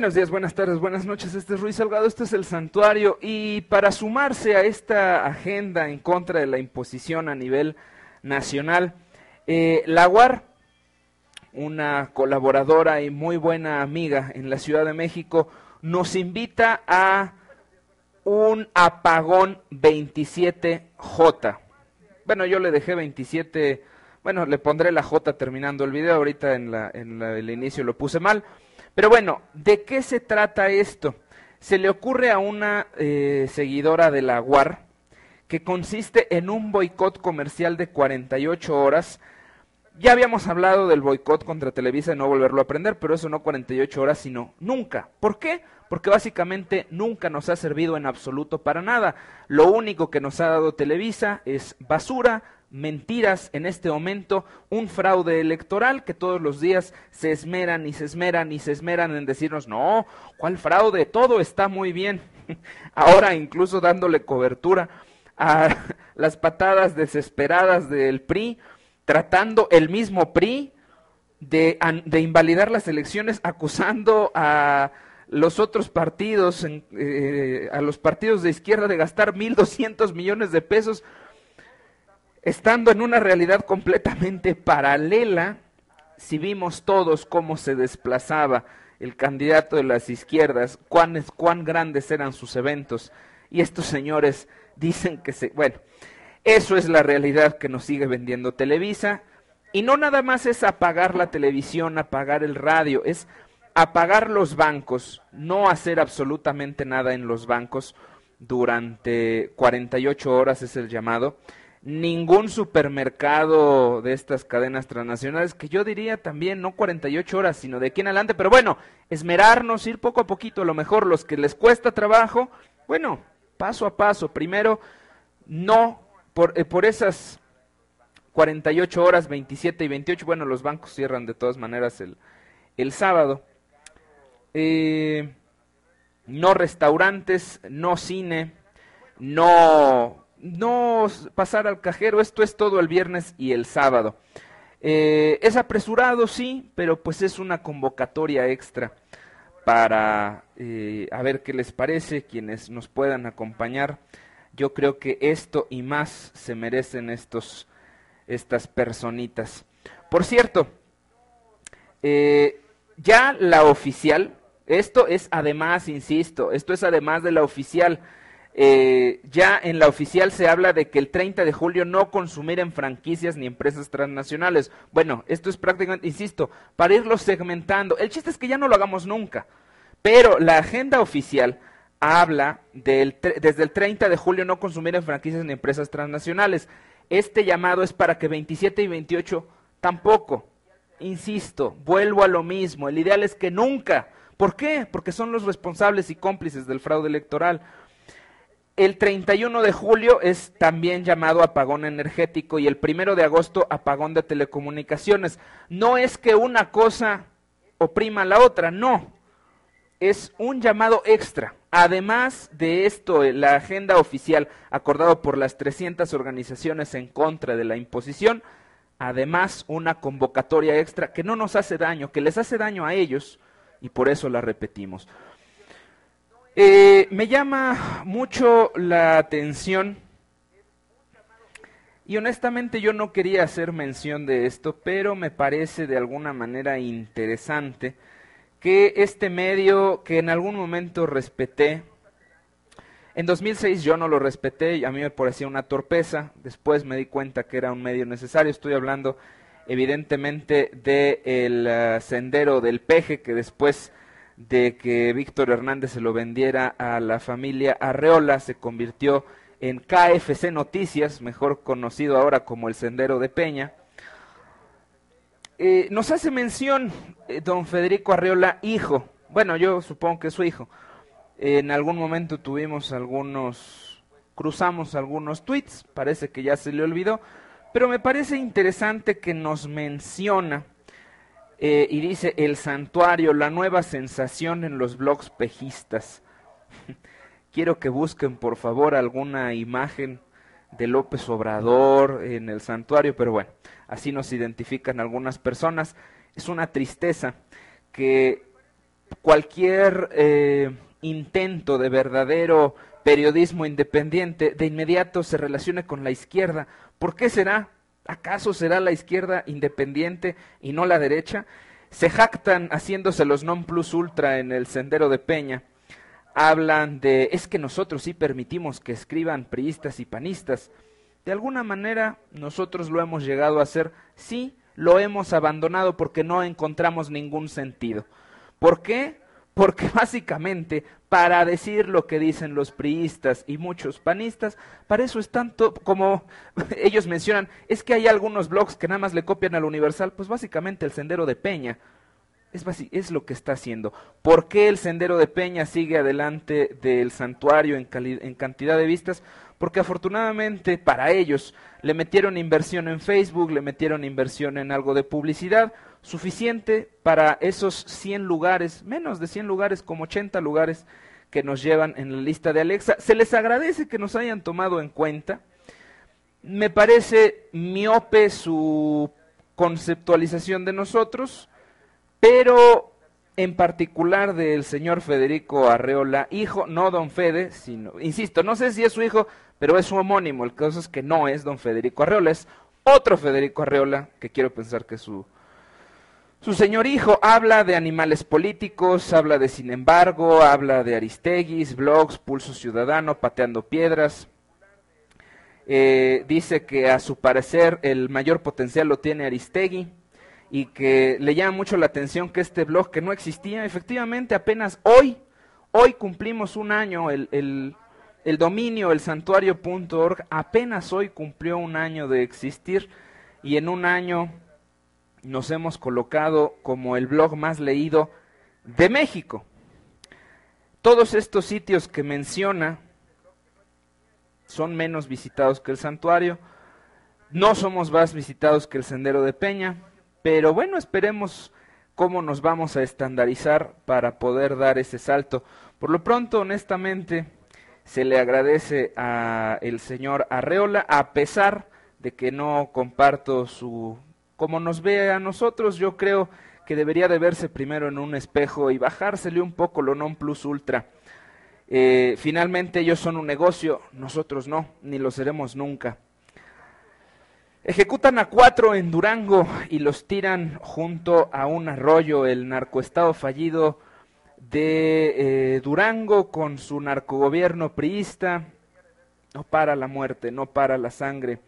Buenos días, buenas tardes, buenas noches. Este es Ruiz Salgado, este es el Santuario. Y para sumarse a esta agenda en contra de la imposición a nivel nacional, eh, la una colaboradora y muy buena amiga en la Ciudad de México, nos invita a un apagón 27J. Bueno, yo le dejé 27, bueno, le pondré la J terminando el video, ahorita en, la, en el inicio lo puse mal. Pero bueno, ¿de qué se trata esto? Se le ocurre a una eh, seguidora de la UAR que consiste en un boicot comercial de 48 horas. Ya habíamos hablado del boicot contra Televisa y no volverlo a aprender, pero eso no 48 horas, sino nunca. ¿Por qué? Porque básicamente nunca nos ha servido en absoluto para nada. Lo único que nos ha dado Televisa es basura, mentiras en este momento, un fraude electoral que todos los días se esmeran y se esmeran y se esmeran en decirnos, no, ¿cuál fraude? Todo está muy bien. Ahora incluso dándole cobertura a las patadas desesperadas del PRI, tratando el mismo PRI de, de invalidar las elecciones, acusando a los otros partidos, eh, a los partidos de izquierda de gastar 1.200 millones de pesos estando en una realidad completamente paralela, si vimos todos cómo se desplazaba el candidato de las izquierdas, cuán, cuán grandes eran sus eventos, y estos señores dicen que se... Bueno, eso es la realidad que nos sigue vendiendo Televisa, y no nada más es apagar la televisión, apagar el radio, es apagar los bancos, no hacer absolutamente nada en los bancos durante 48 horas es el llamado, ningún supermercado de estas cadenas transnacionales, que yo diría también no 48 horas, sino de aquí en adelante, pero bueno, esmerarnos, ir poco a poquito, a lo mejor los que les cuesta trabajo, bueno, paso a paso, primero, no por, eh, por esas 48 horas, 27 y 28, bueno, los bancos cierran de todas maneras el, el sábado. Eh, no restaurantes, no cine, no no pasar al cajero, esto es todo el viernes y el sábado. Eh, es apresurado, sí, pero pues es una convocatoria extra para eh, a ver qué les parece, quienes nos puedan acompañar. Yo creo que esto y más se merecen estos, estas personitas. Por cierto, eh, ya la oficial, esto es además, insisto, esto es además de la oficial, eh, ya en la oficial se habla de que el 30 de julio no consumir en franquicias ni empresas transnacionales. Bueno, esto es prácticamente, insisto, para irlo segmentando. El chiste es que ya no lo hagamos nunca. Pero la agenda oficial habla del, desde el 30 de julio no consumir en franquicias ni empresas transnacionales. Este llamado es para que 27 y 28 tampoco. Insisto, vuelvo a lo mismo. El ideal es que nunca. ¿Por qué? Porque son los responsables y cómplices del fraude electoral. El 31 de julio es también llamado apagón energético y el 1 de agosto apagón de telecomunicaciones. No es que una cosa oprima a la otra, no. Es un llamado extra. Además de esto, la agenda oficial acordado por las 300 organizaciones en contra de la imposición, además una convocatoria extra que no nos hace daño, que les hace daño a ellos y por eso la repetimos. Eh, me llama mucho la atención y honestamente yo no quería hacer mención de esto, pero me parece de alguna manera interesante que este medio que en algún momento respeté, en 2006 yo no lo respeté y a mí me parecía una torpeza, después me di cuenta que era un medio necesario, estoy hablando evidentemente del de uh, sendero del peje que después de que Víctor Hernández se lo vendiera a la familia Arreola, se convirtió en KFC Noticias, mejor conocido ahora como el Sendero de Peña, eh, nos hace mención eh, don Federico Arreola, hijo. Bueno, yo supongo que es su hijo. en algún momento tuvimos algunos, cruzamos algunos tweets, parece que ya se le olvidó, pero me parece interesante que nos menciona eh, y dice el santuario, la nueva sensación en los blogs pejistas. Quiero que busquen por favor alguna imagen de López Obrador en el santuario, pero bueno, así nos identifican algunas personas. Es una tristeza que cualquier eh, intento de verdadero periodismo independiente de inmediato se relacione con la izquierda. ¿Por qué será? ¿Acaso será la izquierda independiente y no la derecha? Se jactan haciéndose los non plus ultra en el sendero de Peña hablan de es que nosotros sí permitimos que escriban priistas y panistas. De alguna manera nosotros lo hemos llegado a hacer, sí, lo hemos abandonado porque no encontramos ningún sentido. ¿Por qué? Porque básicamente para decir lo que dicen los priistas y muchos panistas, para eso es tanto como ellos mencionan, es que hay algunos blogs que nada más le copian al Universal, pues básicamente el Sendero de Peña es, es lo que está haciendo. ¿Por qué el Sendero de Peña sigue adelante del santuario en, en cantidad de vistas? Porque afortunadamente para ellos le metieron inversión en Facebook, le metieron inversión en algo de publicidad, suficiente para esos 100 lugares, menos de 100 lugares, como 80 lugares que nos llevan en la lista de Alexa. Se les agradece que nos hayan tomado en cuenta. Me parece miope su conceptualización de nosotros pero en particular del señor Federico Arreola, hijo, no don Fede, sino, insisto, no sé si es su hijo, pero es su homónimo, el caso es que no es don Federico Arreola, es otro Federico Arreola, que quiero pensar que es su, su señor hijo, habla de animales políticos, habla de sin embargo, habla de Aristeguis, blogs, Pulso Ciudadano, Pateando Piedras, eh, dice que a su parecer el mayor potencial lo tiene Aristegui, y que le llama mucho la atención que este blog que no existía, efectivamente apenas hoy, hoy cumplimos un año, el, el, el dominio, el santuario.org, apenas hoy cumplió un año de existir y en un año nos hemos colocado como el blog más leído de México. Todos estos sitios que menciona son menos visitados que el santuario, no somos más visitados que el Sendero de Peña, pero bueno, esperemos cómo nos vamos a estandarizar para poder dar ese salto. Por lo pronto, honestamente, se le agradece a el señor Arreola, a pesar de que no comparto su como nos ve a nosotros, yo creo que debería de verse primero en un espejo y bajársele un poco lo non plus ultra. Eh, finalmente ellos son un negocio, nosotros no, ni lo seremos nunca. Ejecutan a cuatro en Durango y los tiran junto a un arroyo, el narcoestado fallido de eh, Durango con su narcogobierno priista. No para la muerte, no para la sangre.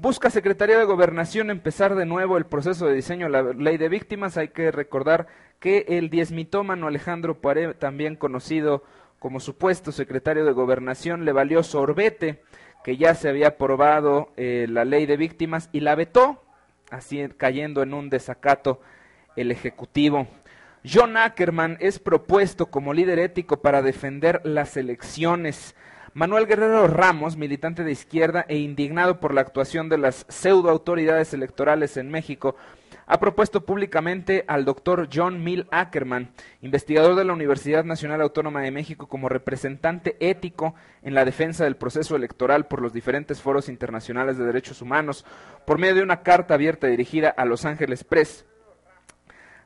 Busca Secretaría de Gobernación empezar de nuevo el proceso de diseño de la ley de víctimas. Hay que recordar que el diezmitómano Alejandro Poiré, también conocido como supuesto secretario de Gobernación, le valió sorbete que ya se había aprobado eh, la ley de víctimas y la vetó, así cayendo en un desacato el Ejecutivo. John Ackerman es propuesto como líder ético para defender las elecciones. Manuel Guerrero Ramos, militante de izquierda e indignado por la actuación de las pseudo autoridades electorales en México, ha propuesto públicamente al doctor John Mill Ackerman, investigador de la Universidad Nacional Autónoma de México, como representante ético en la defensa del proceso electoral por los diferentes foros internacionales de derechos humanos, por medio de una carta abierta dirigida a Los Ángeles Press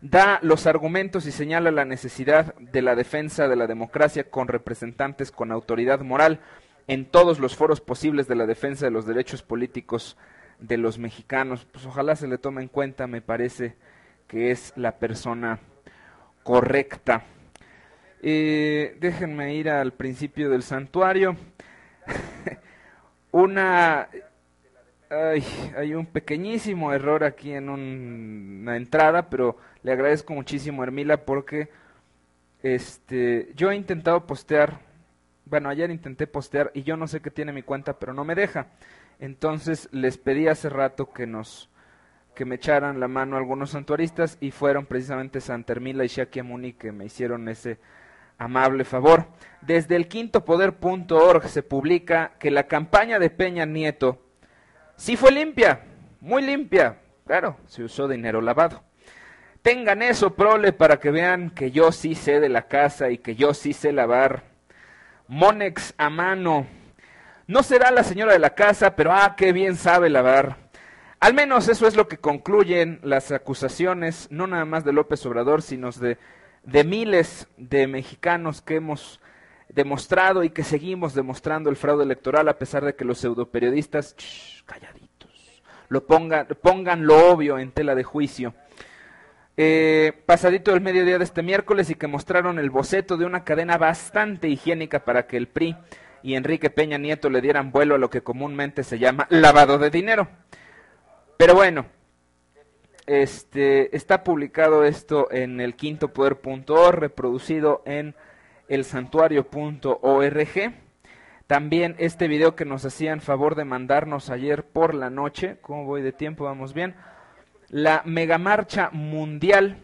da los argumentos y señala la necesidad de la defensa de la democracia con representantes con autoridad moral en todos los foros posibles de la defensa de los derechos políticos de los mexicanos. Pues ojalá se le tome en cuenta, me parece que es la persona correcta. Eh, déjenme ir al principio del santuario. Una hay un pequeñísimo error aquí en una entrada, pero le agradezco muchísimo Hermila porque este, yo he intentado postear bueno, ayer intenté postear y yo no sé qué tiene mi cuenta, pero no me deja. Entonces les pedí hace rato que nos que me echaran la mano algunos santuaristas y fueron precisamente Santermila y Shakyamuni que me hicieron ese amable favor. Desde el quintopoder.org se publica que la campaña de Peña Nieto sí fue limpia, muy limpia. Claro, se usó dinero lavado. Tengan eso, prole, para que vean que yo sí sé de la casa y que yo sí sé lavar. Monex a mano. No será la señora de la casa, pero ah, qué bien sabe lavar. Al menos eso es lo que concluyen las acusaciones, no nada más de López Obrador, sino de, de miles de mexicanos que hemos demostrado y que seguimos demostrando el fraude electoral a pesar de que los pseudoperiodistas, calladitos, lo pongan, pongan lo obvio en tela de juicio. Eh, pasadito el mediodía de este miércoles y que mostraron el boceto de una cadena bastante higiénica para que el PRI y Enrique Peña Nieto le dieran vuelo a lo que comúnmente se llama lavado de dinero. Pero bueno, este, está publicado esto en el quintopoder.org, reproducido en el santuario.org. También este video que nos hacían favor de mandarnos ayer por la noche, ¿cómo voy de tiempo? Vamos bien la megamarcha mundial,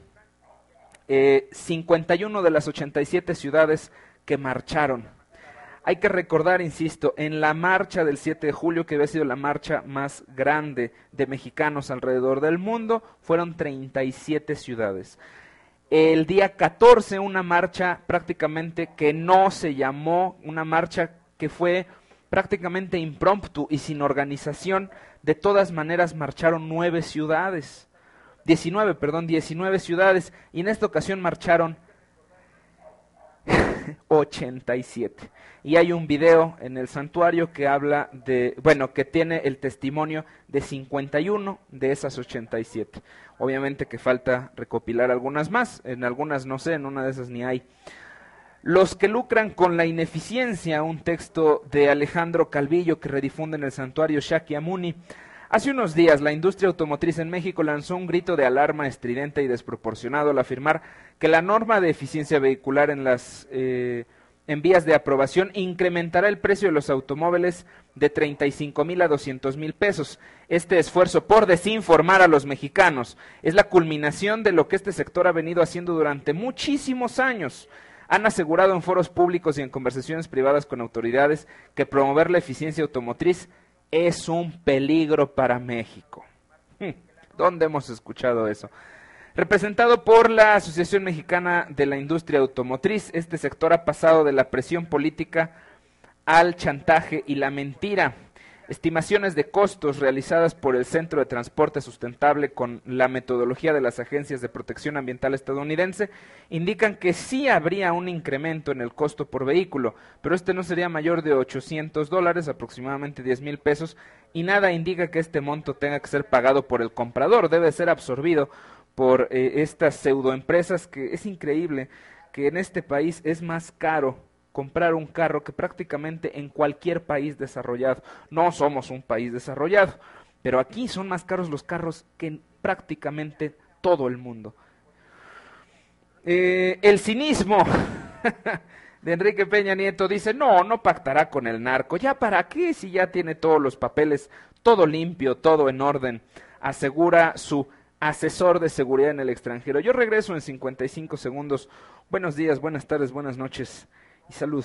51 eh, de las 87 ciudades que marcharon. Hay que recordar, insisto, en la marcha del 7 de julio, que había sido la marcha más grande de mexicanos alrededor del mundo, fueron 37 ciudades. El día 14, una marcha prácticamente que no se llamó, una marcha que fue prácticamente impromptu y sin organización, de todas maneras marcharon nueve ciudades, 19, perdón, 19 ciudades, y en esta ocasión marcharon 87. Y hay un video en el santuario que habla de, bueno, que tiene el testimonio de 51 de esas 87. Obviamente que falta recopilar algunas más, en algunas no sé, en una de esas ni hay. Los que lucran con la ineficiencia, un texto de Alejandro Calvillo que redifunde en el santuario Shakyamuni. Hace unos días, la industria automotriz en México lanzó un grito de alarma estridente y desproporcionado al afirmar que la norma de eficiencia vehicular en las eh, en vías de aprobación incrementará el precio de los automóviles de 35 mil a 200 mil pesos. Este esfuerzo por desinformar a los mexicanos es la culminación de lo que este sector ha venido haciendo durante muchísimos años han asegurado en foros públicos y en conversaciones privadas con autoridades que promover la eficiencia automotriz es un peligro para México. Hmm, ¿Dónde hemos escuchado eso? Representado por la Asociación Mexicana de la Industria Automotriz, este sector ha pasado de la presión política al chantaje y la mentira. Estimaciones de costos realizadas por el Centro de Transporte Sustentable con la metodología de las agencias de protección ambiental estadounidense indican que sí habría un incremento en el costo por vehículo, pero este no sería mayor de 800 dólares, aproximadamente 10 mil pesos, y nada indica que este monto tenga que ser pagado por el comprador, debe ser absorbido por eh, estas pseudoempresas que es increíble que en este país es más caro comprar un carro que prácticamente en cualquier país desarrollado. No somos un país desarrollado, pero aquí son más caros los carros que en prácticamente todo el mundo. Eh, el cinismo de Enrique Peña Nieto dice, no, no pactará con el narco. ¿Ya para qué si ya tiene todos los papeles, todo limpio, todo en orden? Asegura su asesor de seguridad en el extranjero. Yo regreso en 55 segundos. Buenos días, buenas tardes, buenas noches. Y salud.